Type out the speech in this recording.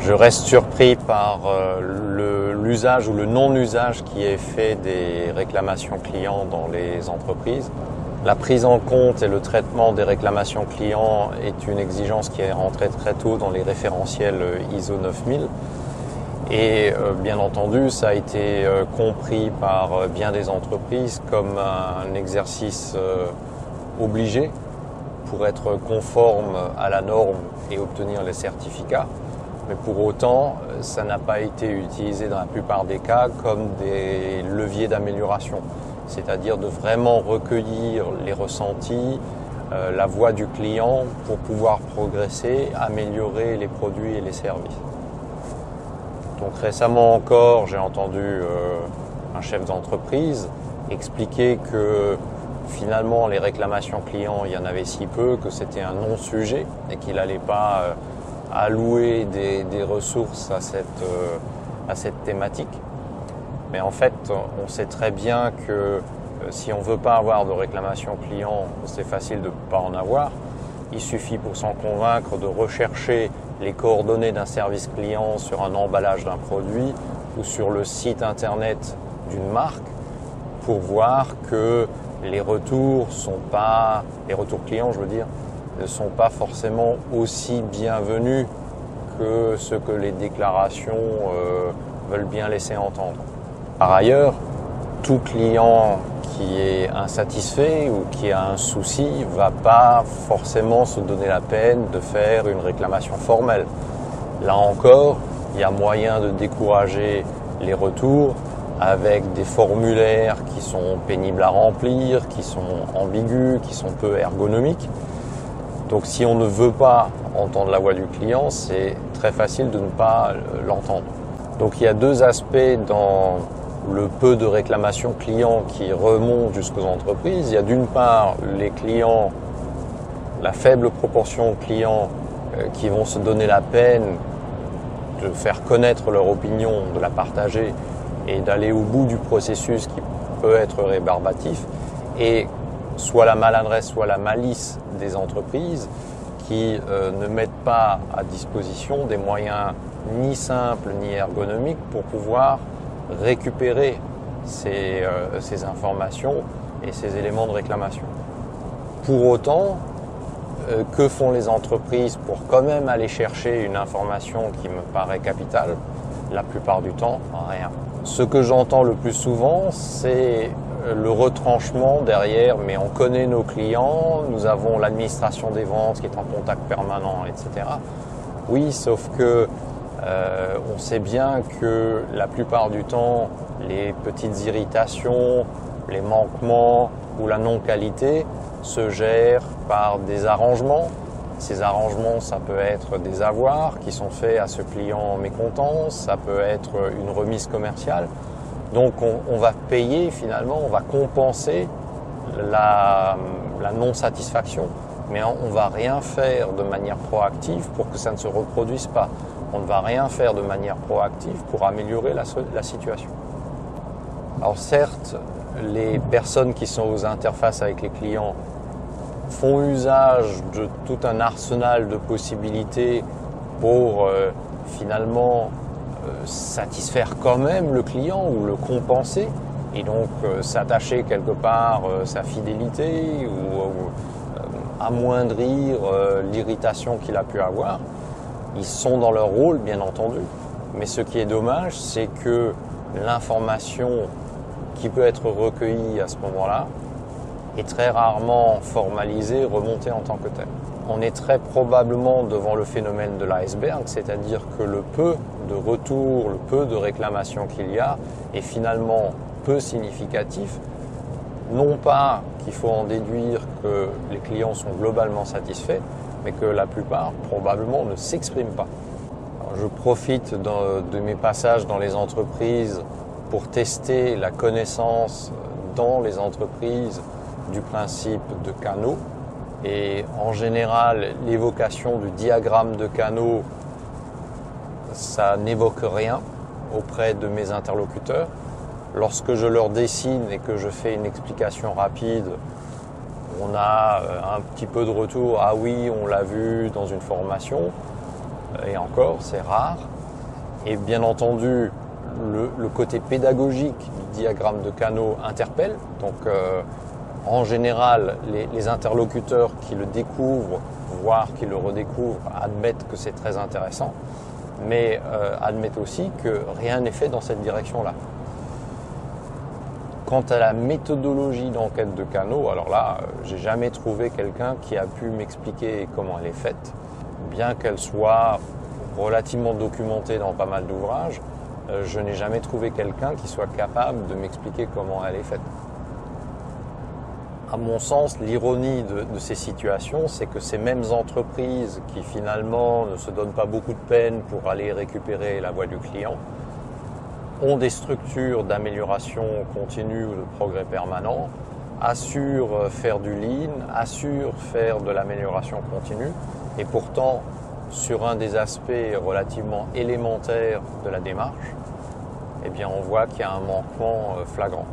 Je reste surpris par euh, l'usage ou le non-usage qui est fait des réclamations clients dans les entreprises. La prise en compte et le traitement des réclamations clients est une exigence qui est rentrée très tôt dans les référentiels ISO 9000. Et euh, bien entendu, ça a été euh, compris par bien des entreprises comme un exercice obligé pour être conforme à la norme et obtenir les certificats. Mais pour autant, ça n'a pas été utilisé dans la plupart des cas comme des leviers d'amélioration. C'est-à-dire de vraiment recueillir les ressentis, euh, la voix du client pour pouvoir progresser, améliorer les produits et les services. Donc récemment encore, j'ai entendu euh, un chef d'entreprise expliquer que finalement les réclamations clients, il y en avait si peu que c'était un non-sujet et qu'il n'allait pas euh, allouer des, ressources à cette, euh, à cette thématique. Mais en fait, on sait très bien que euh, si on ne veut pas avoir de réclamation client, c'est facile de ne pas en avoir. Il suffit pour s'en convaincre de rechercher les coordonnées d'un service client sur un emballage d'un produit ou sur le site internet d'une marque pour voir que les retours sont pas, les retours clients, je veux dire, ne sont pas forcément aussi bienvenus que ce que les déclarations euh, veulent bien laisser entendre. Par ailleurs, tout client qui est insatisfait ou qui a un souci va pas forcément se donner la peine de faire une réclamation formelle. Là encore, il y a moyen de décourager les retours avec des formulaires qui sont pénibles à remplir, qui sont ambigus, qui sont peu ergonomiques. Donc si on ne veut pas entendre la voix du client, c'est très facile de ne pas l'entendre. Donc il y a deux aspects dans le peu de réclamations clients qui remontent jusqu'aux entreprises. Il y a d'une part les clients, la faible proportion de clients euh, qui vont se donner la peine de faire connaître leur opinion, de la partager et d'aller au bout du processus qui peut être rébarbatif. Et soit la maladresse, soit la malice des entreprises qui euh, ne mettent pas à disposition des moyens ni simples ni ergonomiques pour pouvoir récupérer ces, euh, informations et ces éléments de réclamation. Pour autant, euh, que font les entreprises pour quand même aller chercher une information qui me paraît capitale? La plupart du temps, rien. Ce que j'entends le plus souvent, c'est le retranchement derrière, mais on connaît nos clients, nous avons l'administration des ventes qui est en contact permanent, etc. Oui, sauf que euh, on sait bien que la plupart du temps, les petites irritations, les manquements ou la non-qualité se gèrent par des arrangements. Ces arrangements, ça peut être des avoirs qui sont faits à ce client mécontent, ça peut être une remise commerciale. Donc on, va payer finalement, on va compenser la, non-satisfaction, mais on ne va rien faire de manière proactive pour que ça ne se reproduise pas. On ne va rien faire de manière proactive pour améliorer la, situation. Alors certes, les personnes qui sont aux interfaces avec les clients font usage de tout un arsenal de possibilités pour euh, finalement satisfaire quand même le client ou le compenser et donc euh, s'attacher quelque part euh, sa fidélité ou, euh, amoindrir l'irritation qu'il a pu avoir. Ils sont dans leur rôle, bien entendu. Mais ce qui est dommage, c'est que l'information qui peut être recueillie à ce moment-là est très rarement formalisée, remontée en tant que telle on est très probablement devant le phénomène de l'iceberg, c'est-à-dire que le peu de retours, le peu de réclamations qu'il y a est finalement peu significatif. Non pas qu'il faut en déduire que les clients sont globalement satisfaits, mais que la plupart probablement ne s'expriment pas. je profite de mes passages dans les entreprises pour tester la connaissance dans les entreprises du principe de canaux et en général, l'évocation du diagramme de canaux, ça n'évoque rien auprès de mes interlocuteurs. Lorsque je leur dessine et que je fais une explication rapide, on a euh, un petit peu de retour. Ah oui, on l'a vu dans une formation. et encore, c'est rare. Et bien entendu, le, côté pédagogique du diagramme de canaux interpelle. Donc, euh, en général, les, interlocuteurs qui le découvrent, voire qui le redécouvrent, admettent que c'est très intéressant, mais euh, admettent aussi que rien n'est fait dans cette direction-là. Quant à la méthodologie d'enquête de canaux, alors là, euh, j'ai jamais trouvé quelqu'un qui a pu m'expliquer comment elle est faite, bien qu'elle soit relativement documentée dans pas mal d'ouvrages. Euh, je n'ai jamais trouvé quelqu'un qui soit capable de m'expliquer comment elle est faite. À mon sens, l'ironie de, ces situations, c'est que ces mêmes entreprises qui finalement ne se donnent pas beaucoup de peine pour aller récupérer la voix du client, ont des structures d'amélioration continue ou de progrès permanent, assurent faire du lean, assurent faire de l'amélioration continue, et pourtant, sur un des aspects relativement élémentaires de la démarche, eh bien, on voit qu'il y a un manquement euh, flagrant.